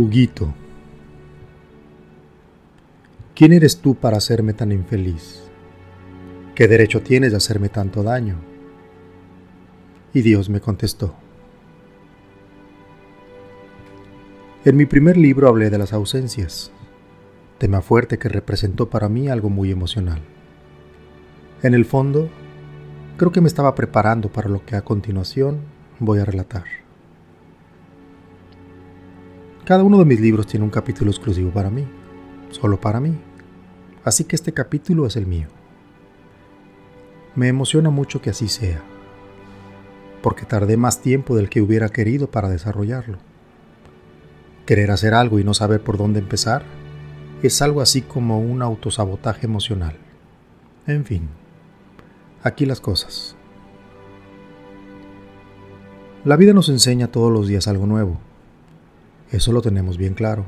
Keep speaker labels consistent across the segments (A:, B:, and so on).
A: Huguito. ¿Quién eres tú para hacerme tan infeliz? ¿Qué derecho tienes de hacerme tanto daño? Y Dios me contestó. En mi primer libro hablé de las ausencias, tema fuerte que representó para mí algo muy emocional. En el fondo, creo que me estaba preparando para lo que a continuación voy a relatar. Cada uno de mis libros tiene un capítulo exclusivo para mí, solo para mí, así que este capítulo es el mío. Me emociona mucho que así sea, porque tardé más tiempo del que hubiera querido para desarrollarlo. Querer hacer algo y no saber por dónde empezar es algo así como un autosabotaje emocional. En fin, aquí las cosas. La vida nos enseña todos los días algo nuevo eso lo tenemos bien claro.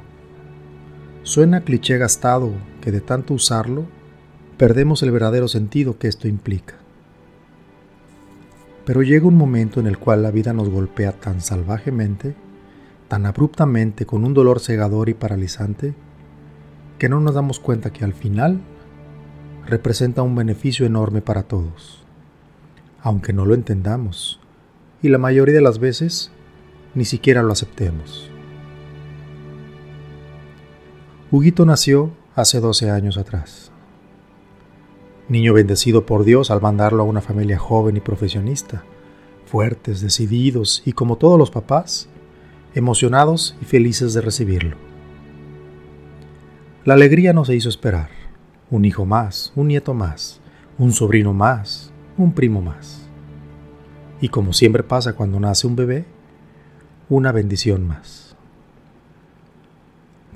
A: Suena cliché gastado que de tanto usarlo, perdemos el verdadero sentido que esto implica. Pero llega un momento en el cual la vida nos golpea tan salvajemente, tan abruptamente, con un dolor cegador y paralizante, que no nos damos cuenta que al final representa un beneficio enorme para todos, aunque no lo entendamos, y la mayoría de las veces ni siquiera lo aceptemos. Huguito nació hace 12 años atrás. Niño bendecido por Dios al mandarlo a una familia joven y profesionista, fuertes, decididos y como todos los papás, emocionados y felices de recibirlo. La alegría no se hizo esperar. Un hijo más, un nieto más, un sobrino más, un primo más. Y como siempre pasa cuando nace un bebé, una bendición más.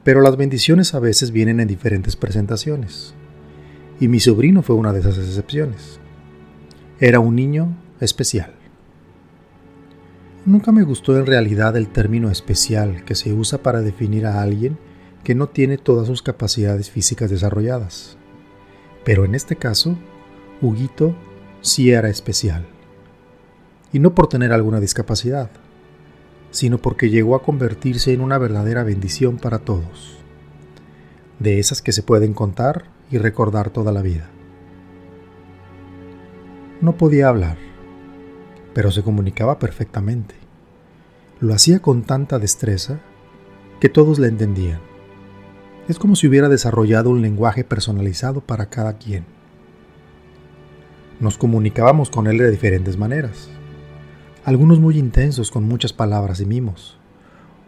A: Pero las bendiciones a veces vienen en diferentes presentaciones. Y mi sobrino fue una de esas excepciones. Era un niño especial. Nunca me gustó en realidad el término especial que se usa para definir a alguien que no tiene todas sus capacidades físicas desarrolladas. Pero en este caso, Huguito sí era especial. Y no por tener alguna discapacidad sino porque llegó a convertirse en una verdadera bendición para todos, de esas que se pueden contar y recordar toda la vida. No podía hablar, pero se comunicaba perfectamente. Lo hacía con tanta destreza que todos le entendían. Es como si hubiera desarrollado un lenguaje personalizado para cada quien. Nos comunicábamos con él de diferentes maneras algunos muy intensos con muchas palabras y mimos,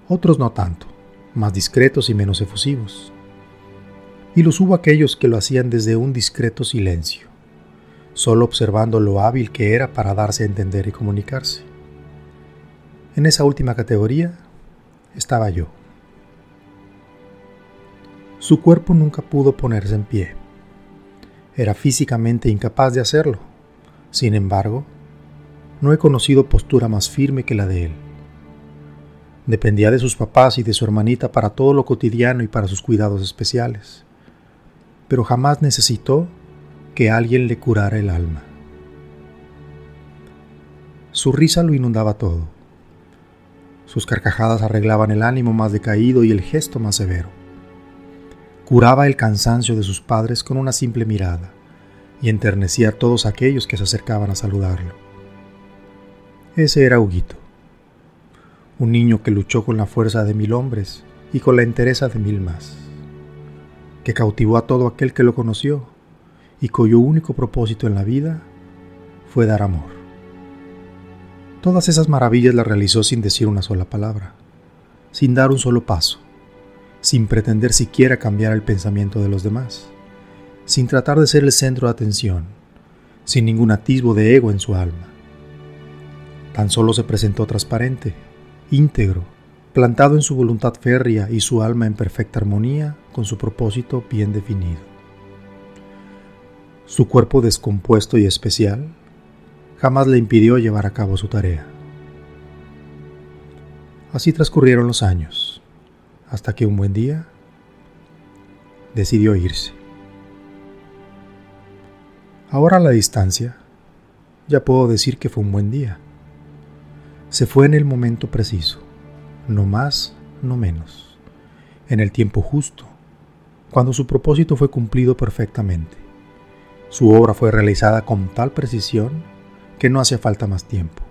A: otros no tanto, más discretos y menos efusivos. Y los hubo aquellos que lo hacían desde un discreto silencio, solo observando lo hábil que era para darse a entender y comunicarse. En esa última categoría estaba yo. Su cuerpo nunca pudo ponerse en pie. Era físicamente incapaz de hacerlo. Sin embargo, no he conocido postura más firme que la de él. Dependía de sus papás y de su hermanita para todo lo cotidiano y para sus cuidados especiales, pero jamás necesitó que alguien le curara el alma. Su risa lo inundaba todo. Sus carcajadas arreglaban el ánimo más decaído y el gesto más severo. Curaba el cansancio de sus padres con una simple mirada y enternecía a todos aquellos que se acercaban a saludarlo. Ese era Huguito, un niño que luchó con la fuerza de mil hombres y con la entereza de mil más, que cautivó a todo aquel que lo conoció y cuyo único propósito en la vida fue dar amor. Todas esas maravillas las realizó sin decir una sola palabra, sin dar un solo paso, sin pretender siquiera cambiar el pensamiento de los demás, sin tratar de ser el centro de atención, sin ningún atisbo de ego en su alma Tan solo se presentó transparente, íntegro, plantado en su voluntad férrea y su alma en perfecta armonía con su propósito bien definido. Su cuerpo descompuesto y especial jamás le impidió llevar a cabo su tarea. Así transcurrieron los años, hasta que un buen día decidió irse. Ahora a la distancia, ya puedo decir que fue un buen día se fue en el momento preciso, no más, no menos. en el tiempo justo, cuando su propósito fue cumplido perfectamente. Su obra fue realizada con tal precisión que no hacía falta más tiempo.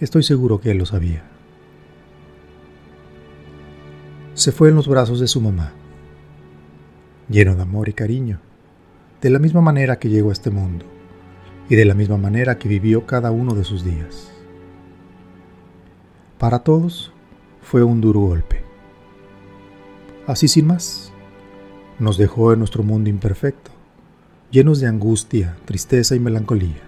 A: Estoy seguro que él lo sabía. Se fue en los brazos de su mamá, lleno de amor y cariño, de la misma manera que llegó a este mundo y de la misma manera que vivió cada uno de sus días. Para todos fue un duro golpe. Así sin más, nos dejó en nuestro mundo imperfecto, llenos de angustia, tristeza y melancolía.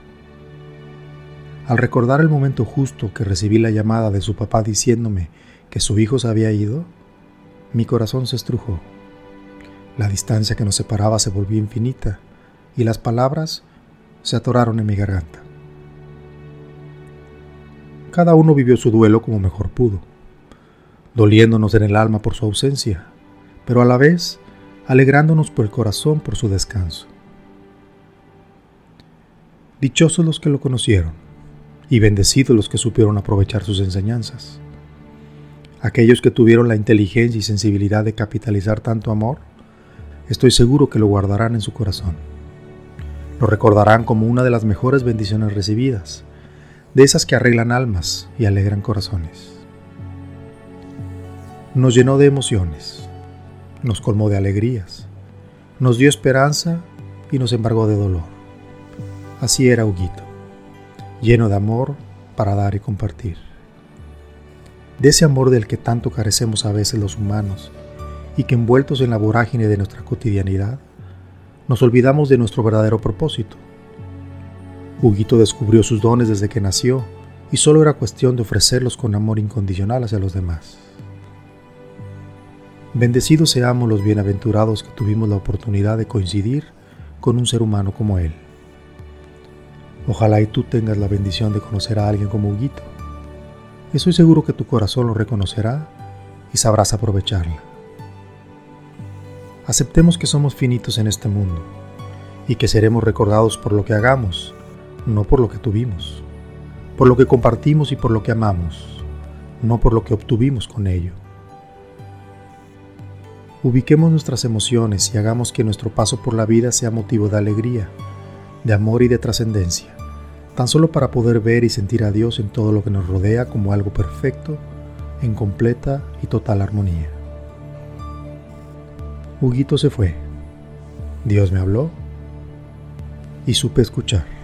A: Al recordar el momento justo que recibí la llamada de su papá diciéndome que su hijo se había ido, mi corazón se estrujó. La distancia que nos separaba se volvió infinita y las palabras se atoraron en mi garganta. Cada uno vivió su duelo como mejor pudo, doliéndonos en el alma por su ausencia, pero a la vez alegrándonos por el corazón por su descanso. Dichosos los que lo conocieron, y bendecidos los que supieron aprovechar sus enseñanzas. Aquellos que tuvieron la inteligencia y sensibilidad de capitalizar tanto amor, estoy seguro que lo guardarán en su corazón. Lo recordarán como una de las mejores bendiciones recibidas, de esas que arreglan almas y alegran corazones. Nos llenó de emociones, nos colmó de alegrías, nos dio esperanza y nos embargó de dolor. Así era Huguito lleno de amor para dar y compartir. De ese amor del que tanto carecemos a veces los humanos y que envueltos en la vorágine de nuestra cotidianidad, nos olvidamos de nuestro verdadero propósito. Huguito descubrió sus dones desde que nació y solo era cuestión de ofrecerlos con amor incondicional hacia los demás. Bendecidos seamos los bienaventurados que tuvimos la oportunidad de coincidir con un ser humano como él. Ojalá y tú tengas la bendición de conocer a alguien como Huguito. Estoy seguro que tu corazón lo reconocerá y sabrás aprovecharla. Aceptemos que somos finitos en este mundo y que seremos recordados por lo que hagamos, no por lo que tuvimos, por lo que compartimos y por lo que amamos, no por lo que obtuvimos con ello. Ubiquemos nuestras emociones y hagamos que nuestro paso por la vida sea motivo de alegría, de amor y de trascendencia tan solo para poder ver y sentir a Dios en todo lo que nos rodea como algo perfecto, en completa y total armonía. Huguito se fue. Dios me habló y supe escuchar.